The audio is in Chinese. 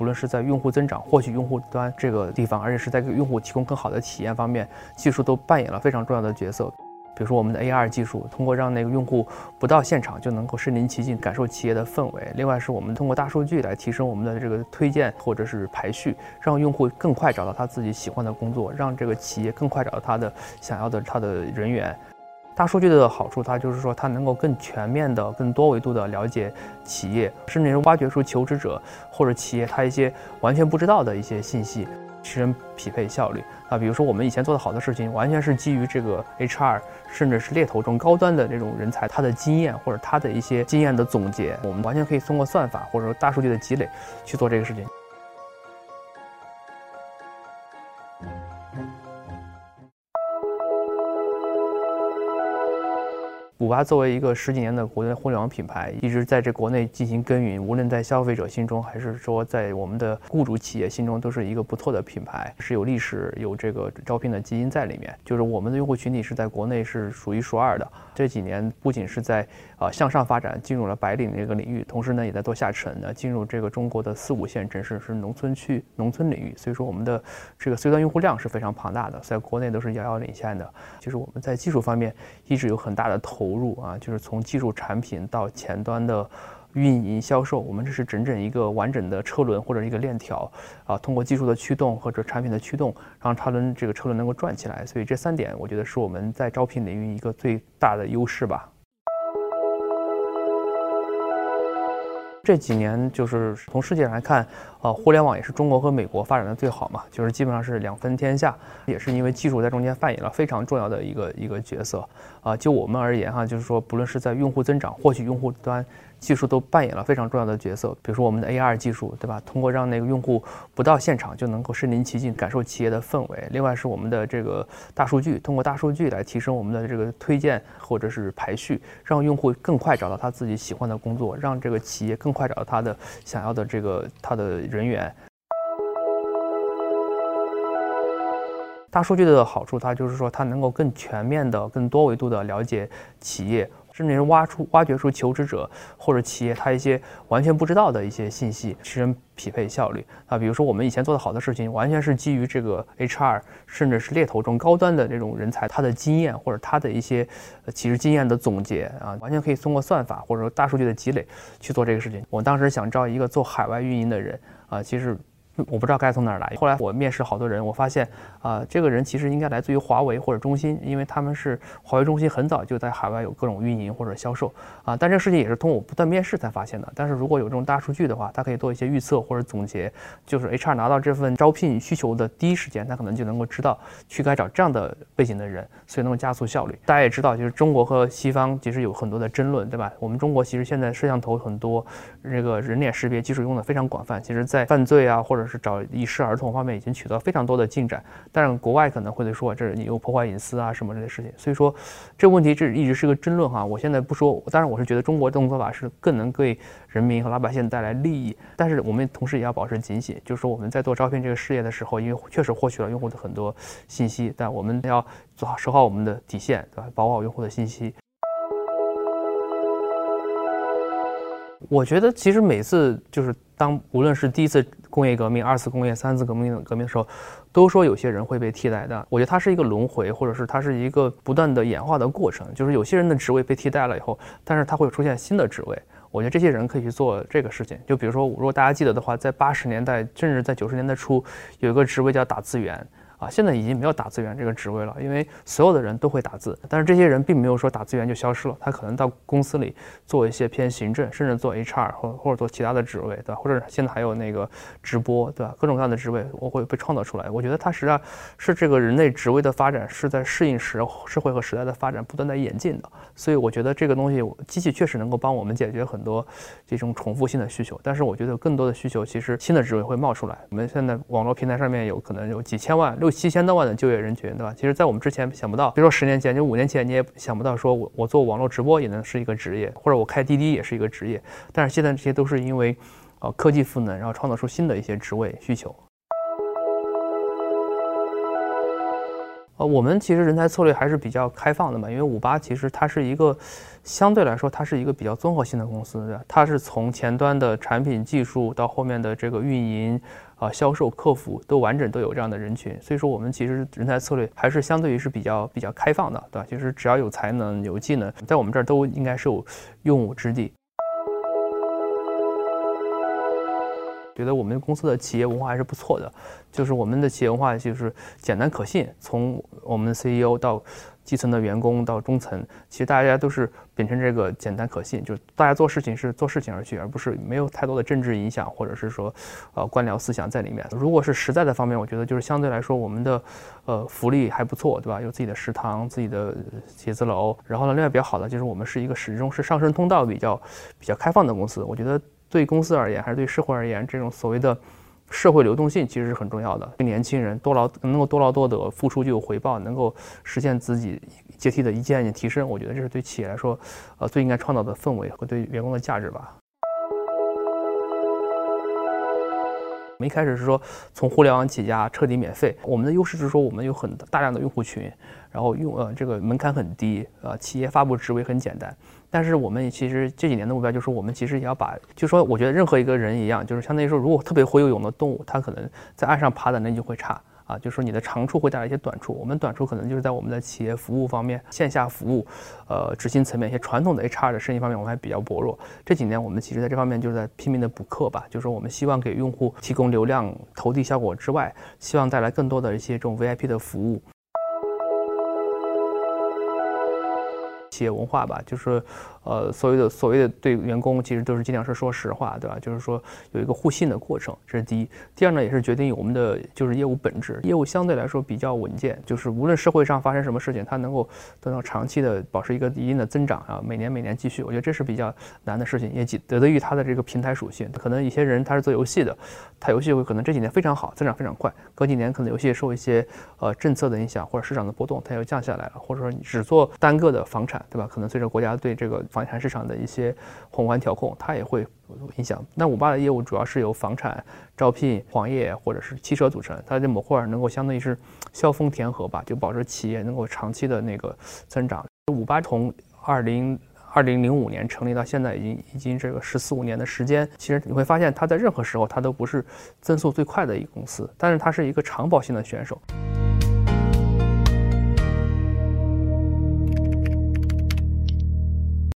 不论是在用户增长、获取用户端这个地方，而且是在给用户提供更好的体验方面，技术都扮演了非常重要的角色。比如说我们的 AR 技术，通过让那个用户不到现场就能够身临其境感受企业的氛围。另外是我们通过大数据来提升我们的这个推荐或者是排序，让用户更快找到他自己喜欢的工作，让这个企业更快找到他的想要的他的人员。大数据的好处，它就是说它能够更全面的、更多维度的了解企业，甚至是挖掘出求职者或者企业他一些完全不知道的一些信息。提升匹配效率啊，比如说我们以前做的好的事情，完全是基于这个 HR，甚至是猎头中高端的这种人才，他的经验或者他的一些经验的总结，我们完全可以通过算法或者说大数据的积累去做这个事情。五八作为一个十几年的国内互联网品牌，一直在这国内进行耕耘，无论在消费者心中，还是说在我们的雇主企业心中，都是一个不错的品牌，是有历史、有这个招聘的基因在里面。就是我们的用户群体是在国内是数一数二的。这几年不仅是在啊向上发展，进入了白领这个领域，同时呢也在做下沉呢，进入这个中国的四五线城市，是农村区、农村领域。所以说我们的这个 C 端用户量是非常庞大的，在国内都是遥遥领先的。就是我们在技术方面一直有很大的投。投入啊，就是从技术产品到前端的运营销售，我们这是整整一个完整的车轮或者一个链条啊，通过技术的驱动或者产品的驱动，让它轮这个车轮能够转起来。所以这三点，我觉得是我们在招聘领域一个最大的优势吧。这几年就是从世界来看，呃，互联网也是中国和美国发展的最好嘛，就是基本上是两分天下，也是因为技术在中间扮演了非常重要的一个一个角色。啊，就我们而言哈，就是说，不论是在用户增长、获取用户端。技术都扮演了非常重要的角色，比如说我们的 AR 技术，对吧？通过让那个用户不到现场就能够身临其境感受企业的氛围。另外是我们的这个大数据，通过大数据来提升我们的这个推荐或者是排序，让用户更快找到他自己喜欢的工作，让这个企业更快找到他的想要的这个他的人员。大数据的好处，它就是说它能够更全面的、更多维度的了解企业。甚至是挖出、挖掘出求职者或者企业他一些完全不知道的一些信息，提升匹配效率啊。比如说我们以前做的好的事情，完全是基于这个 HR，甚至是猎头中高端的这种人才，他的经验或者他的一些其实经验的总结啊，完全可以通过算法或者说大数据的积累去做这个事情。我当时想招一个做海外运营的人啊，其实。我不知道该从哪儿来。后来我面试好多人，我发现啊，这个人其实应该来自于华为或者中兴，因为他们是华为中心很早就在海外有各种运营或者销售啊。但这个事情也是通过我不断面试才发现的。但是如果有这种大数据的话，它可以做一些预测或者总结，就是 HR 拿到这份招聘需求的第一时间，他可能就能够知道去该找这样的背景的人，所以能够加速效率。大家也知道，就是中国和西方其实有很多的争论，对吧？我们中国其实现在摄像头很多，这个人脸识别技术用的非常广泛，其实在犯罪啊或者是找遗失儿童方面已经取得非常多的进展，但是国外可能会说这你又破坏隐私啊什么这些事情，所以说这个问题这一直是个争论哈。我现在不说，当然我是觉得中国这种做法是更能给人民和老百姓带来利益，但是我们同时也要保持警醒，就是说我们在做招聘这个事业的时候，因为确实获取了用户的很多信息，但我们要做好守好我们的底线，对吧？保护好用户的信息。我觉得其实每次就是当无论是第一次工业革命、二次工业、三次革命革命的时候，都说有些人会被替代的。我觉得它是一个轮回，或者是它是一个不断的演化的过程。就是有些人的职位被替代了以后，但是它会出现新的职位。我觉得这些人可以去做这个事情。就比如说，如果大家记得的话，在八十年代甚至在九十年代初，有一个职位叫打字员。啊，现在已经没有打字员这个职位了，因为所有的人都会打字。但是这些人并没有说打字员就消失了，他可能到公司里做一些偏行政，甚至做 HR 或或者做其他的职位，对吧？或者现在还有那个直播，对吧？各种各样的职位我会被创造出来。我觉得它实际上是这个人类职位的发展是在适应时社会和时代的发展不断在演进的。所以我觉得这个东西机器确实能够帮我们解决很多这种重复性的需求。但是我觉得更多的需求其实新的职位会冒出来。我们现在网络平台上面有可能有几千万六。七千多万的就业人群，对吧？其实，在我们之前想不到，比如说十年前，就五年前，你也想不到，说我我做网络直播也能是一个职业，或者我开滴滴也是一个职业。但是现在这些都是因为，呃，科技赋能，然后创造出新的一些职位需求。呃，我们其实人才策略还是比较开放的嘛，因为五八其实它是一个相对来说它是一个比较综合性的公司，它是从前端的产品技术到后面的这个运营啊、销售、客服都完整都有这样的人群，所以说我们其实人才策略还是相对于是比较比较开放的，对吧？其实只要有才能、有技能，在我们这儿都应该是有用武之地。觉得我们公司的企业文化还是不错的，就是我们的企业文化就是简单可信，从我们的 CEO 到基层的员工到中层，其实大家都是秉承这个简单可信，就是大家做事情是做事情而去，而不是没有太多的政治影响或者是说呃官僚思想在里面。如果是实在的方面，我觉得就是相对来说我们的呃福利还不错，对吧？有自己的食堂、自己的写字楼，然后呢，另外比较好的就是我们是一个始终是上升通道比较比较开放的公司，我觉得。对公司而言，还是对社会而言，这种所谓的社会流动性其实是很重要的。对年轻人多劳能够多劳多得，付出就有回报，能够实现自己阶梯的一件一件提升，我觉得这是对企业来说，呃，最应该创造的氛围和对员工的价值吧。我们一开始是说从互联网起家，彻底免费。我们的优势是说我们有很大量的用户群，然后用呃这个门槛很低，呃企业发布职位很简单。但是我们其实这几年的目标就是，我们其实也要把，就说我觉得任何一个人一样，就是相当于说，如果特别会游泳的动物，它可能在岸上爬的能力就会差啊，就是说你的长处会带来一些短处。我们短处可能就是在我们的企业服务方面，线下服务，呃，执行层面一些传统的 HR 的生意方面，我们还比较薄弱。这几年我们其实在这方面就是在拼命的补课吧，就是说我们希望给用户提供流量投递效果之外，希望带来更多的一些这种 VIP 的服务。企业文化吧，就是，呃，所谓的所谓的对员工，其实都是尽量是说实话，对吧？就是说有一个互信的过程，这是第一。第二呢，也是决定我们的就是业务本质，业务相对来说比较稳健，就是无论社会上发生什么事情，它能够得到长期的保持一个一定的增长啊，每年每年继续。我觉得这是比较难的事情，也得得益于它的这个平台属性。可能一些人他是做游戏的，他游戏会可能这几年非常好，增长非常快，隔几年可能游戏受一些呃政策的影响或者市场的波动，它又降下来了，或者说你只做单个的房产。对吧？可能随着国家对这个房地产市场的一些宏观调控，它也会影响。那五八的业务主要是由房产、招聘、黄页或者是汽车组成，它这模块能够相当于是萧峰填河吧，就保证企业能够长期的那个增长。五八从二零二零零五年成立到现在，已经已经这个十四五年的时间，其实你会发现它在任何时候它都不是增速最快的一个公司，但是它是一个长保性的选手。